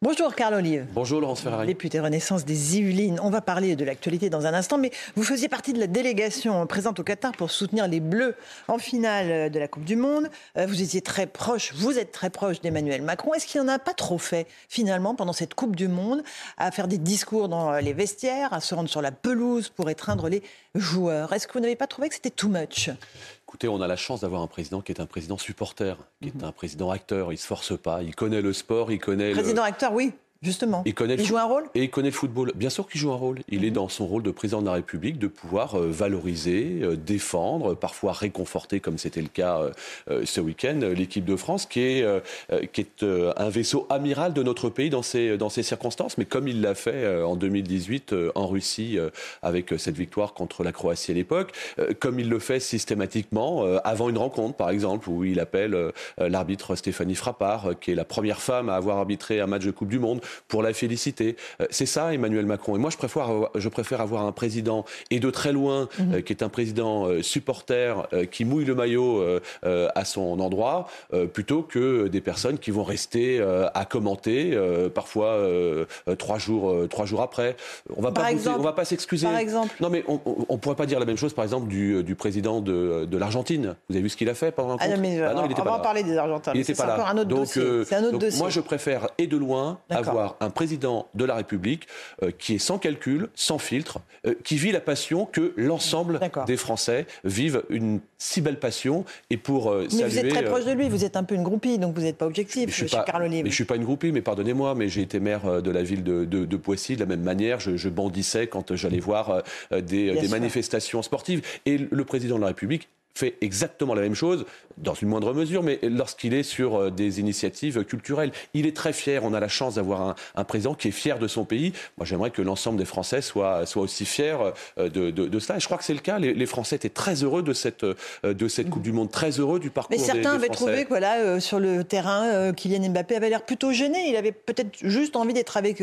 Bonjour Carl Olive. Bonjour Laurence Ferrari. Député Renaissance des Yvelines. On va parler de l'actualité dans un instant, mais vous faisiez partie de la délégation présente au Qatar pour soutenir les Bleus en finale de la Coupe du Monde. Euh, vous étiez très proche, vous êtes très proche d'Emmanuel Macron. Est-ce qu'il n'en a pas trop fait finalement pendant cette Coupe du Monde à faire des discours dans les vestiaires, à se rendre sur la pelouse pour étreindre les joueurs? Est-ce que vous n'avez pas trouvé que c'était too much? Écoutez, on a la chance d'avoir un président qui est un président supporter, qui est un président acteur. Il se force pas, il connaît le sport, il connaît. Président acteur, oui. Justement. Il, connaît il joue un rôle Et il connaît le football. Bien sûr qu'il joue un rôle. Il est dans son rôle de président de la République de pouvoir euh, valoriser, euh, défendre, parfois réconforter, comme c'était le cas euh, ce week-end, l'équipe de France, qui est, qui est un vaisseau amiral de notre pays dans ces, dans ces circonstances. Mais comme il l'a fait en 2018 en Russie avec cette victoire contre la Croatie à l'époque, comme il le fait systématiquement avant une rencontre, par exemple, où il appelle l'arbitre Stéphanie Frappard, qui est la première femme à avoir arbitré un match de Coupe du Monde pour la féliciter. Euh, c'est ça, Emmanuel Macron. Et moi, je préfère, je préfère avoir un président, et de très loin, mhm. euh, qui est un président euh, supporter, qui mouille le maillot à son endroit, plutôt que des personnes qui vont rester à commenter, parfois trois, jours, trois jours après. On va pas on va pas s'excuser. Par exemple. Non, mais on ne pourrait pas dire la même chose, par exemple, du, du président de, de l'Argentine. Vous avez vu ce qu'il a fait pendant un ah non, mais, ah non, il on va en parler des Argentins. Il n'était pas là. Un autre donc, dossier. un autre dossier. Moi, je préfère, et de loin, avoir un président de la République euh, qui est sans calcul, sans filtre, euh, qui vit la passion que l'ensemble des Français vivent une si belle passion. Et pour euh, mais vous êtes très proche de lui, vous êtes un peu une groupie, donc vous n'êtes pas objectif, je, suis Mais je suis pas une groupie, mais pardonnez-moi, mais j'ai été maire de la ville de, de, Poissy de la même manière. Je, bandissais quand j'allais voir des, des manifestations sportives. Et le président de la République fait exactement la même chose, dans une moindre mesure, mais lorsqu'il est sur euh, des initiatives culturelles. Il est très fier. On a la chance d'avoir un, président qui est fier de son pays. Moi, j'aimerais que l'ensemble des Français soient, soient aussi fiers euh, de, de, cela. Et je crois que c'est le cas. Les, Français étaient très heureux de cette, euh, de cette Coupe du Monde, très heureux du parcours. Mais certains avaient trouvé que voilà, sur le terrain, Kylian Mbappé avait l'air plutôt gêné. Il avait peut-être juste envie d'être avec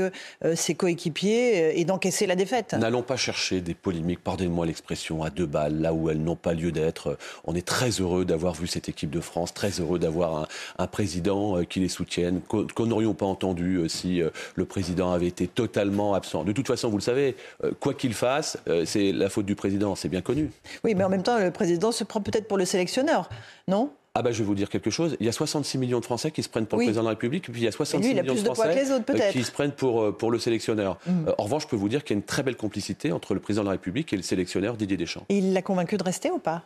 ses coéquipiers et d'encaisser la défaite. N'allons pas chercher des polémiques, pardonnez-moi l'expression, à deux balles, là où elles n'ont pas lieu d'être on est très heureux d'avoir vu cette équipe de France, très heureux d'avoir un, président euh, qui les soutienne, qu'on n'aurions pas entendu euh, si euh, le président avait été totalement absent. De toute façon, vous le savez, quoi qu'il fasse, c'est la faute du président, c'est bien connu. Oui, mais en même temps, le président se prend peut-être pour le sélectionneur, non? Ah bah je vais vous dire quelque chose. Il y a 66 millions de Français qui se prennent pour le président de la République, et puis il y a 66 millions de Français qui se prennent pour, pour le sélectionneur. Mm. en revanche, je peux vous dire qu'il y a une très belle complicité entre le président de la République et le sélectionneur Didier Deschamps. Et il l'a convaincu de rester ou pas?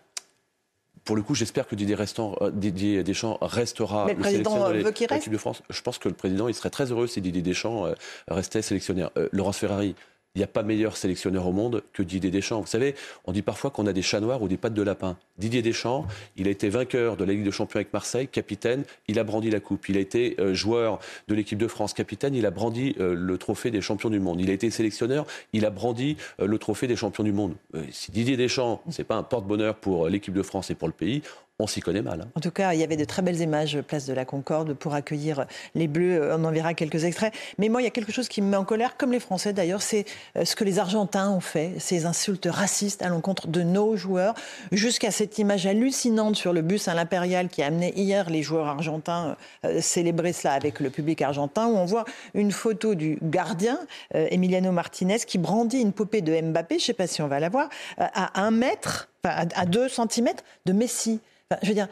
Pour le coup, j'espère que Didier, Restant, euh, Didier, Deschamps restera le, sélectionneur de l'équipe de France. Je pense que le président, il serait très heureux si Didier Deschamps euh, restait sélectionneur. Euh, Laurence Ferrari, il n'y a pas meilleur sélectionneur au monde que Didier Deschamps. Vous savez, on dit parfois qu'on a des chats noirs ou des pattes de lapin. Didier Deschamps, il a été vainqueur de la Ligue de Champions avec Marseille, capitaine, il a brandi la coupe. Il a été euh, joueur de l'équipe de France, capitaine, il a brandi euh, le trophée des champions du monde. Il a été sélectionneur, il a brandi euh, le trophée des champions du monde. si Didier Deschamps, c'est pas un porte-bonheur pour l'équipe de France et pour le pays, on s'y connaît mal. Hein. En tout cas, il y avait de très belles images place de la Concorde pour accueillir les Bleus. On en verra quelques extraits. Mais moi, il y a quelque chose qui me met en colère, comme les Français d'ailleurs, c'est euh, ce que les Argentins ont fait, ces insultes racistes à l'encontre de nos joueurs, jusqu'à cette image hallucinante sur le bus à l'Impérial qui a amené hier les joueurs argentins euh, célébrer cela avec le public argentin, où on voit une photo du gardien, euh, Emiliano Martinez, qui brandit une poupée de Mbappé, je ne sais pas si on va la voir, à un mètre, à deux centimètres de Messi. Je veux dire,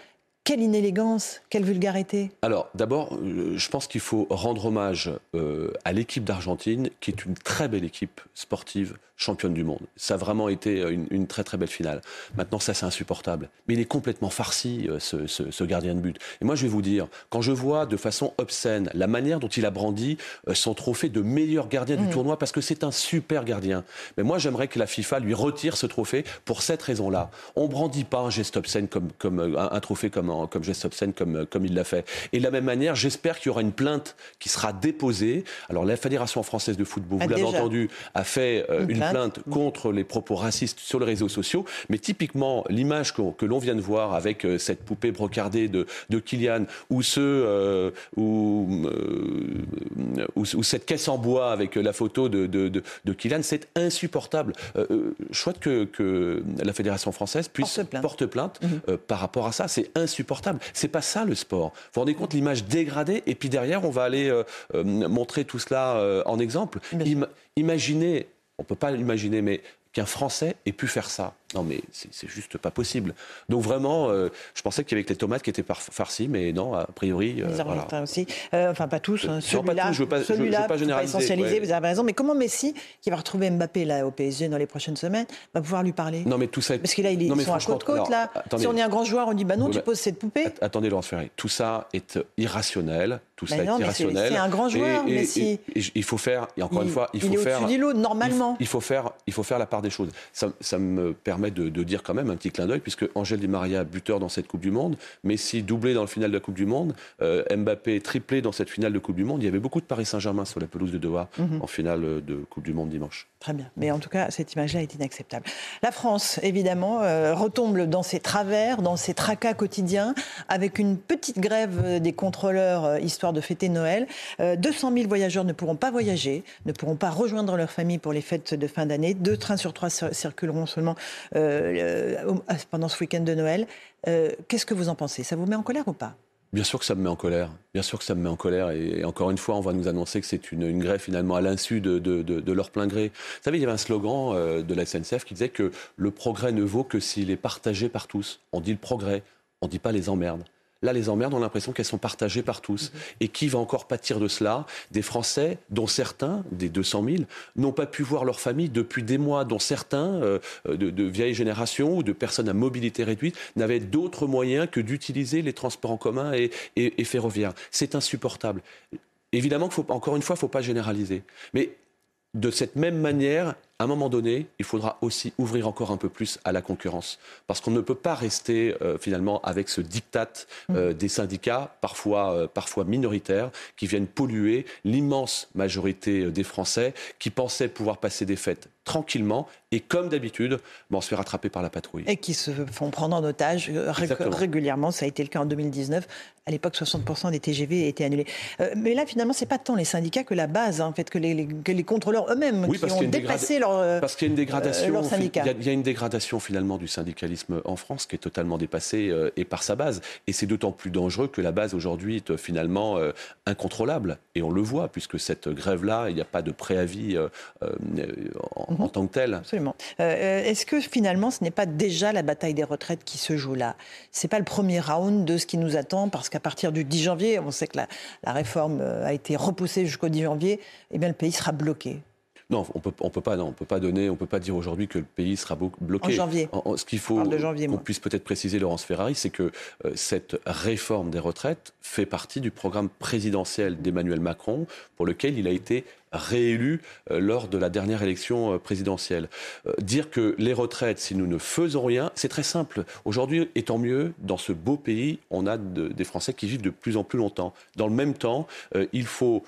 quelle inélégance, quelle vulgarité. Alors, d'abord, euh, je pense qu'il faut rendre hommage euh, à l'équipe d'Argentine, qui est une très belle équipe sportive, championne du monde. Ça a vraiment été euh, une, très très belle finale. Maintenant, ça c'est insupportable. Mais il est complètement farci, ce, gardien de but. Et moi, je vais vous dire, quand je vois de façon obscène la manière dont il a brandi son trophée de meilleur gardien du mmh. tournoi, parce que c'est un super gardien. Mais moi, j'aimerais que la FIFA lui retire ce trophée pour cette raison-là. On brandit pas un geste obscène comme, comme un, trophée comme comme geste obscène, comme, comme il l'a fait. Et de la même manière, j'espère qu'il y aura une plainte qui sera déposée. Alors la Fédération française de football, vous l'avez entendu, a fait une, plainte, contre les propos racistes sur les réseaux sociaux. Mais typiquement, l'image que, l'on vient de voir avec cette poupée brocardée de, de Kylian ou, ce, ou, ou, cette caisse en bois avec la photo de, de, de, Kylian, c'est insupportable. je souhaite que, que, la Fédération française puisse porter plainte, mhm. par rapport à ça. C'est insupportable. C'est pas ça le sport. Vous vous rendez compte l'image dégradée et puis derrière on va aller montrer tout cela en exemple. imaginez, on peut pas l'imaginer, mais qu'un Français ait pu faire ça. Non, mais c'est juste pas possible. Donc vraiment, euh, je pensais qu'il y avait les tomates qui étaient farcies, mais non, a priori. Euh, les Argentins aussi. Euh, enfin, pas tous. Hein. Celui-là, je ne veux pas, celui-là, pas généraliser. essentialiser, vous avez raison. Mais comment Messi, qui va retrouver Mbappé là au PSG dans les prochaines semaines, va pouvoir lui parler? Non, mais tout ça. Parce que là, ils sont à côte-côte là. si on est un grand joueur, on dit bah non, tu poses cette poupée. Attendez, Laurence Ferré, tout ça est irrationnel. Tout ça est irrationnel. C'est un grand joueur, Messi. il faut faire. Et encore une fois, il faut faire. normalement. Il faut faire. Il faut faire la part des choses. Ça me permet de dire quand même un petit clin d'œil, puisque Angèle Di Maria, buteur dans cette Coupe du Monde, Messi doublé dans le final de la Coupe du Monde, euh, Mbappé triplé dans cette finale de Coupe du Monde. Il y avait beaucoup de Paris Saint-Germain sur la pelouse de Doha mhm. en finale de Coupe du Monde dimanche. Très bien. Mais en tout cas, cette image-là est inacceptable. La France, évidemment, euh, retombe dans ses travers, dans ses tracas quotidiens, avec une petite grève des contrôleurs, euh, histoire de fêter Noël. 200 000 voyageurs ne pourront pas voyager, ne pourront pas rejoindre leur famille pour les fêtes de fin d'année. Deux trains sur trois circuleront seulement pendant ce week-end de Noël. Euh, qu'est-ce que vous en pensez? Ça vous met en colère ou pas? Bien sûr que ça me met en colère. Bien sûr que ça me met en colère. Et, encore une fois, on va nous annoncer que c'est une, grève finalement à l'insu de, de, leur plein gré. Vous savez, il y avait un slogan euh, de la SNCF qui disait que le progrès ne vaut que s'il est partagé par tous. On dit le progrès, on ne dit pas les emmerdes. Là, les emmerdes, on a l'impression qu'elles sont partagées par tous. Mhm. Et qui va encore pâtir de cela? Des Français, dont certains, des 200 000, n'ont pas pu voir leur famille depuis des mois, dont certains, euh, de, vieilles générations ou de personnes à mobilité réduite, n'avaient d'autres moyens que d'utiliser les transports en commun et, et ferroviaires. C'est insupportable. Évidemment, faut, encore une fois, il ne faut pas généraliser. Mais de cette même manière, à un moment donné, il faudra aussi ouvrir encore un peu plus à la concurrence. Parce qu'on ne peut pas rester euh, finalement avec ce diktat euh, mm. des syndicats, parfois, euh, parfois minoritaires, qui viennent polluer l'immense majorité des Français qui pensaient pouvoir passer des fêtes tranquillement et comme d'habitude, on se fait rattraper par la patrouille. Et qui se font prendre en otage régulièrement. Ça a été le cas en 2019. À l'époque, 60% des TGV étaient annulés. mais là, finalement, c'est pas tant les syndicats que la base, hein, en fait, que les, que les contrôleurs eux-mêmes qui ont dépassé leur euh, Parce qu'il y a une dégradation. Euh, il, y a, une dégradation finalement du syndicalisme en France qui est totalement dépassée euh, et par sa base. Et c'est d'autant plus dangereux que la base aujourd'hui est finalement incontrôlable. Et on le voit puisque cette grève-là, il n'y a pas de préavis en, mhm. tant que tel. Absolument. Est-ce que finalement, ce n'est pas déjà la bataille des retraites qui se joue là? C'est pas le premier round de ce qui nous attend parce qu'à partir du 10 janvier, on sait que la, la réforme a été repoussée jusqu'au 10 janvier. Eh bien, le pays sera bloqué. Non, on peut, on peut pas, non, on peut pas donner, on peut pas dire aujourd'hui que le pays sera bloqué. En janvier. ce qu'il faut qu'on puisse peut-être préciser, Laurence Ferrari, c'est que euh, cette réforme des retraites fait partie du programme présidentiel d'Emmanuel Macron, pour lequel il a été réélu euh, lors de la dernière élection euh, présidentielle. Euh, dire que les retraites, si nous ne faisons rien, c'est très simple. Aujourd'hui, étant mieux, dans ce beau pays, on a des Français qui vivent de plus en plus longtemps. Dans le même temps, il faut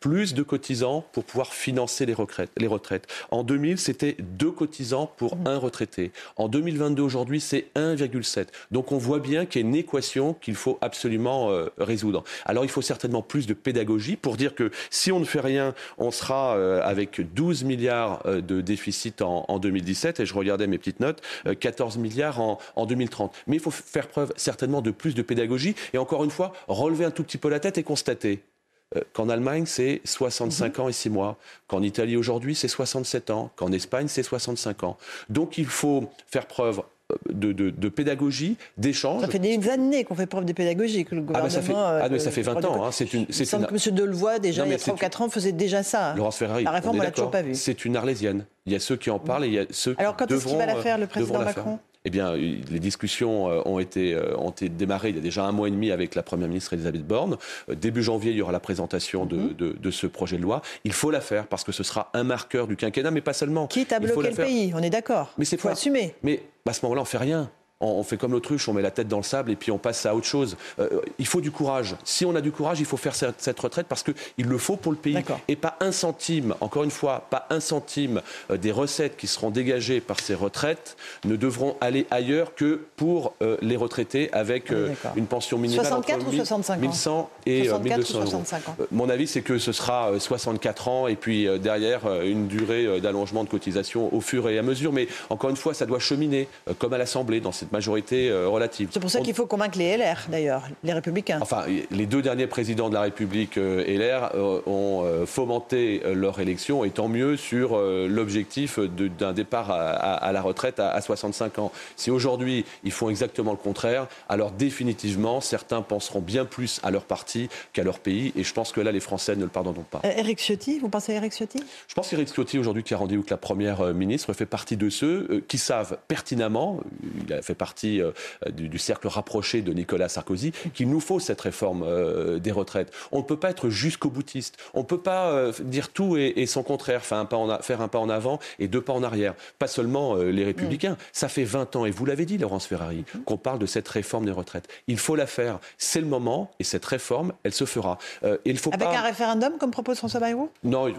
plus de cotisants pour pouvoir financer les retraites. Les retraites. En 2000, c'était deux cotisants pour mmh. un retraité. En 2022, aujourd'hui, c'est 1,7. Donc on voit bien qu'il y a une équation qu'il faut absolument résoudre. Alors il faut certainement plus de pédagogie pour dire que si on ne fait rien, on sera euh, avec 12 milliards euh, de déficit en, 2017, et je regardais mes petites notes, 14 euh, milliards en, 2030. Mais il faut faire preuve certainement de plus de pédagogie, et encore une fois, relever un tout petit peu la tête et constater qu'en Allemagne, c'est 65 mhm. ans et 6 mois, qu'en Italie aujourd'hui, c'est 67 ans, qu'en Espagne, c'est 65 ans. Donc il faut faire preuve de, pédagogie, d'échange. Ça fait des années qu'on fait preuve de pédagogie, que le gouvernement... Ah, ça, fait, ah, mais ça fait 20 ans. Hein, c'est une, Il semble que M. Delevoye, déjà, il y a 3 ou 4 ans, faisait déjà ça. Laurence Ferrari, la réforme, on ne l'a toujours pas vue. C'est une arlésienne. Il y a ceux qui en parlent et il y a ceux Alors, quand est-ce qu'il va la faire, le président Macron eh bien, les discussions euh, ont été, euh, ont été démarrées il y a déjà un mois et demi avec la Première ministre Elisabeth Borne. Euh, début janvier, il y aura la présentation de, mhm. de, ce projet de loi. Il faut la faire parce que ce sera un marqueur du quinquennat, mais pas seulement. Quitte à bloquer le pays, on est d'accord. Mais c'est faut assumer. Mais à ce moment-là, on fait rien on, fait comme l'autruche, on met la tête dans le sable et puis on passe à autre chose. Euh, il faut du courage. Si on a du courage, il faut faire cette, retraite parce qu'il le faut pour le pays. Et pas un centime, encore une fois, pas un centime euh, des recettes qui seront dégagées par ces retraites ne devront aller ailleurs que pour euh, les retraités avec une pension minimale 64 entre ou 65 1100 et 1200 euros. Mon avis, c'est que ce sera 64 ans et puis derrière une durée d'allongement de cotisation au fur et à mesure. Mais encore une fois, ça doit cheminer comme à l'Assemblée dans cette majorité relative. C'est pour ça qu'il faut convaincre les LR, d'ailleurs, les Républicains. Enfin, les deux derniers présidents de la République euh, LR euh, ont euh, fomenté leur élection, et tant mieux sur l'objectif d'un départ à, la retraite à, 65 ans. Si aujourd'hui ils font exactement le contraire, alors définitivement certains penseront bien plus à leur parti qu'à leur pays, et je pense que là les Français ne le pardonneront pas. Eric Ciotti, vous pensez à Eric Ciotti? Je pense qu'Eric Ciotti aujourd'hui qui a rendez-vous avec la première ministre fait partie de ceux qui savent pertinemment, il a fait partie du, du cercle rapproché de Nicolas Sarkozy, qu'il nous faut cette réforme euh, des retraites. On ne peut pas être jusqu'au boutiste. On ne peut pas euh, dire tout et, son contraire, faire un, pas en faire un pas en avant et deux pas en arrière. Pas seulement euh, les républicains. Mm. Ça fait 20 ans, et vous l'avez dit, Laurence Ferrari, mm. qu'on parle de cette réforme des retraites. Il faut la faire. C'est le moment, et cette réforme, elle se fera. il faut Avec un référendum, comme propose François Bayrou? Non,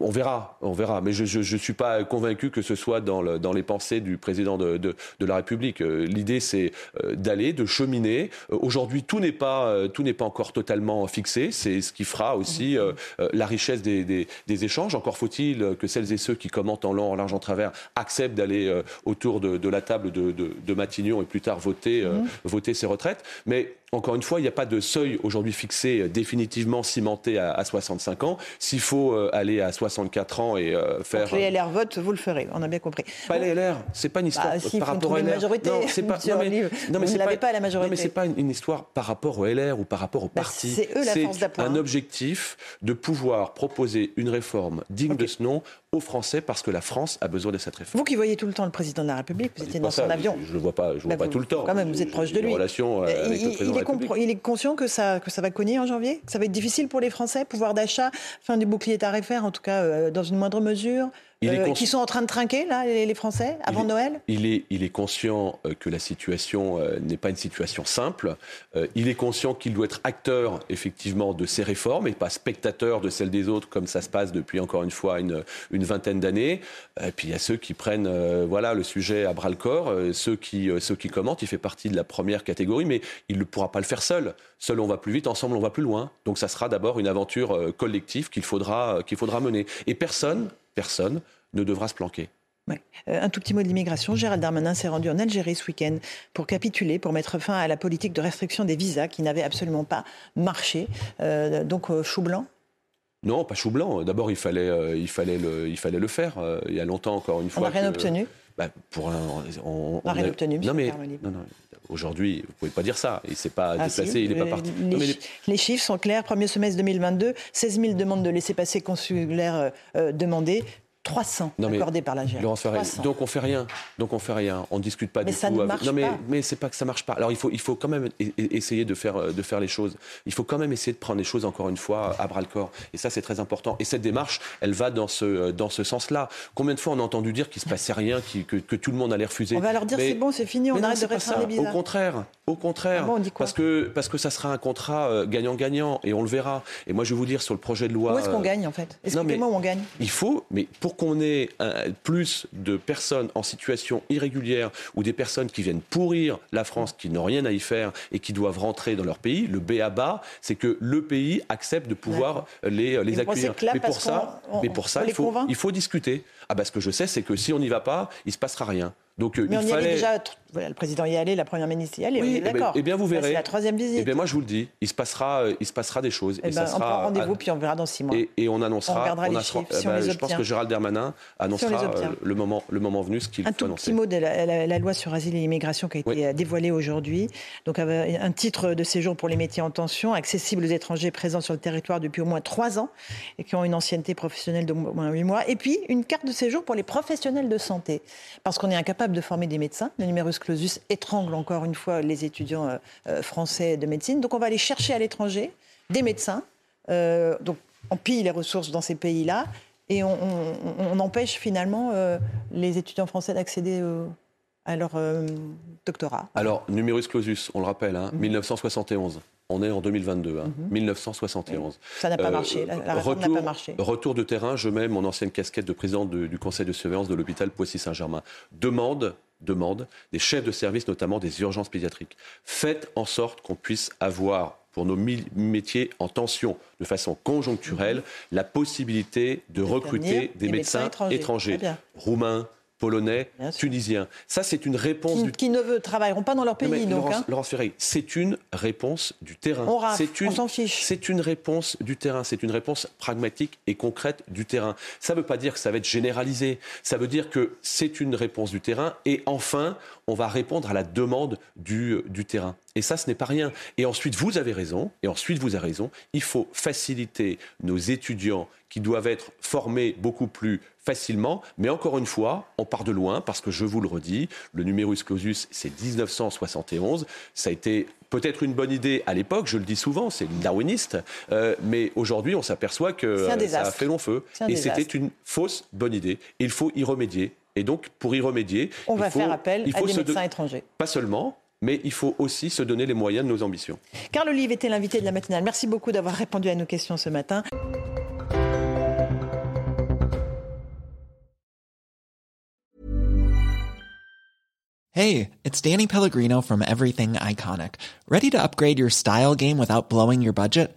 on verra, on verra. Mais je ne suis pas convaincu que ce soit dans, le, dans les pensées du président de, de, de la République. L'idée, c'est d'aller, de cheminer. Aujourd'hui, tout n'est pas, euh, tout n'est pas encore totalement fixé. C'est ce qui fera aussi euh, euh, la richesse des, des, échanges. Encore faut-il que celles et ceux qui commentent en long, en large, en travers acceptent d'aller autour de, de, la table de, de, Matignon et plus tard voter, mmh. voter ces retraites. Mais encore une fois, il n'y a pas de seuil aujourd'hui fixé euh, définitivement cimenté à, 65 ans. S'il faut euh, aller à 64 ans et euh, faire. Donc les LR votent, vous le ferez, on a bien compris. Pas les LR, c'est pas une histoire bah, par rapport à LR. Majorité, non, c'est pas. Non, mais, non, mais vous n'avez pas, la majorité. Non, mais c'est pas une, histoire par rapport au LR ou par rapport au bah, parti. C'est eux la force C'est un objectif de pouvoir proposer une réforme digne de ce nom aux Français parce que la France a besoin de cette réforme. Vous qui voyez tout le temps le président de la République, vous étiez dans son avion. Je ne le vois pas, je vois bah, pas tout le temps. Quand même, vous êtes proche de lui. Relation avec il, le président il, est il est conscient que ça, que ça va cogner en janvier? Que ça va être difficile pour les Français Pouvoir d'achat, fin du bouclier tarifaire, en tout cas euh, dans une moindre mesure euh, qui sont en train de trinquer, là, les, Français, avant Noël? il est, il est conscient euh, que la situation euh, n'est pas une situation simple. il est conscient qu'il doit être acteur, effectivement, de ces réformes et pas spectateur de celles des autres, comme ça se passe depuis, encore une fois, une, une vingtaine d'années. Et puis il y a ceux qui prennent voilà, le sujet à bras-le-corps, ceux, qui, ceux qui commentent. Il fait partie de la première catégorie, mais il ne pourra pas le faire seul. Seul, on va plus vite, ensemble, on va plus loin. Donc ça sera d'abord une aventure collective qu'il faudra, qu'il faudra mener. Et personne, personne ne devra se planquer. Euh, un tout petit mot de l'immigration. Gérald Darmanin s'est rendu en Algérie ce week-end pour capituler, pour mettre fin à la politique de restriction des visas qui n'avait absolument pas marché. Euh, donc, euh, chou blanc non, pas chou blanc. D'abord, il fallait, il, fallait le, il fallait le faire. il y a longtemps, encore une fois. On n'a rien obtenu bah, pour on n'a rien obtenu, non, mais, non, non, Aujourd'hui, vous ne pouvez pas dire ça. Il ne s'est pas ah, déplacé, il n'est pas parti. Les, chiffres sont clairs. Premier semestre 2022, 16 000 demandes de laissez-passer consulaires demandées. 300 accordés par la Donc on fait rien. Donc on fait rien. On discute pas mais du ça tout. Ne marche non mais pas. mais c'est pas que ça marche pas. Alors il faut il faut quand même essayer de faire de faire les choses. Il faut quand même essayer de prendre les choses encore une fois à bras le corps. Et ça c'est très important. Et cette démarche, elle va dans ce dans ce sens-là. Combien de fois on a entendu dire qu'il se passait rien, que, que, tout le monde allait refuser. On va leur dire c'est bon, c'est fini, on arrête de restreindre les visas. Au contraire, au contraire. Ah parce que parce que ça sera un contrat euh, gagnant-gagnant et on le verra. Et moi je vais vous dire sur le projet de loi. Où est-ce qu'on euh, gagne en fait? Expliquez-moi où on gagne. Il faut, mais pour qu'on ait un, plus de personnes en situation irrégulière ou des personnes qui viennent pourrir la France, qui n'ont rien à y faire et qui doivent rentrer dans leur pays, le B à bas, c'est que le pays accepte de pouvoir les, les accueillir. Mais pour, ça, mais pour ça, il faut, il faut discuter. Ah bah, ce que je sais, c'est que si on n'y va pas, il ne se passera rien. Donc, euh, mais on y allait déjà, le président y allait, la première ministre y allait, oui, eh ben, d'accord. Eh bien, vous verrez. C'est la troisième visite. Eh bien, moi, je vous le dis, il se passera, euh, il se passera des choses. Eh et ben, ça on prend rendez-vous, puis on verra dans six mois. Et, on annoncera. On regardera les chiffres, si on bah, les Je pense que Gérald Darmanin annoncera euh, le, moment, le moment venu ce qu'il faut annoncer. Un petit mot de la, loi sur asile et immigration qui a été dévoilée aujourd'hui. Donc, un titre de séjour pour les métiers en tension, accessible aux étrangers présents sur le territoire depuis au moins trois ans et qui ont une ancienneté professionnelle d'au moins huit mois. Et puis, une carte de séjour pour les professionnels de santé. Parce qu'on est incapable de former des médecins. Le numerus clausus étrangle encore une fois les étudiants euh, euh, français de médecine. Donc on va aller chercher à l'étranger des médecins. Euh, donc on pille les ressources dans ces pays-là et on, empêche finalement les étudiants français d'accéder à leur doctorat Alors, numerus clausus, on le rappelle, hein, 1971. On est en 2022, hein, 1971. Ça n'a pas marché, la- la réforme n'a retour, pas marché. Retour de terrain, je mets mon ancienne casquette de président de- du conseil de surveillance de l'hôpital Poissy-Saint-Germain. Demande, demande des chefs de service, notamment des urgences pédiatriques. Faites en sorte qu'on puisse avoir pour nos métiers en tension de façon conjoncturelle, la possibilité de recruter des des médecins médecins étrangers. roumains, polonais, tunisiens. Ça, c'est une réponse qui, du qui ne veut- travailleront pas dans leur non, pays. mais donc, Laurence, hein. Laurence c'est une réponse du terrain. On C'est une, s'en fiche. C'est une réponse du terrain. C'est une réponse pragmatique et concrète du terrain. Ça ne veut pas dire que ça va être généralisé. Ça veut dire que c'est une réponse du terrain. Et enfin, on va répondre à la demande du, du terrain. Et ça, ce n'est pas rien. Et ensuite, vous avez raison. Et ensuite, vous avez raison. Il faut faciliter nos étudiants qui doivent être formés beaucoup plus facilement. Mais encore une fois, on part de loin parce que je vous le redis, le numerus clausus, c'est 1971. Ça a été peut-être une bonne idée à l'époque, je le dis souvent, c'est darwiniste. Euh, mais aujourd'hui, on s'aperçoit que euh, ça a fait long feu. Et c'était une fausse bonne idée. Il faut y remédier. Et donc, pour y remédier, On il va faut- faire appel il à faut des se médecins étrangers. Pas seulement, mais il faut aussi se donner les moyens de nos ambitions. Carl Olive était l'invité de la matinale. Merci beaucoup d'avoir répondu à nos questions ce matin. Hey, it's Danny Pellegrino from Everything Iconic. Ready to upgrade your style game without blowing your budget?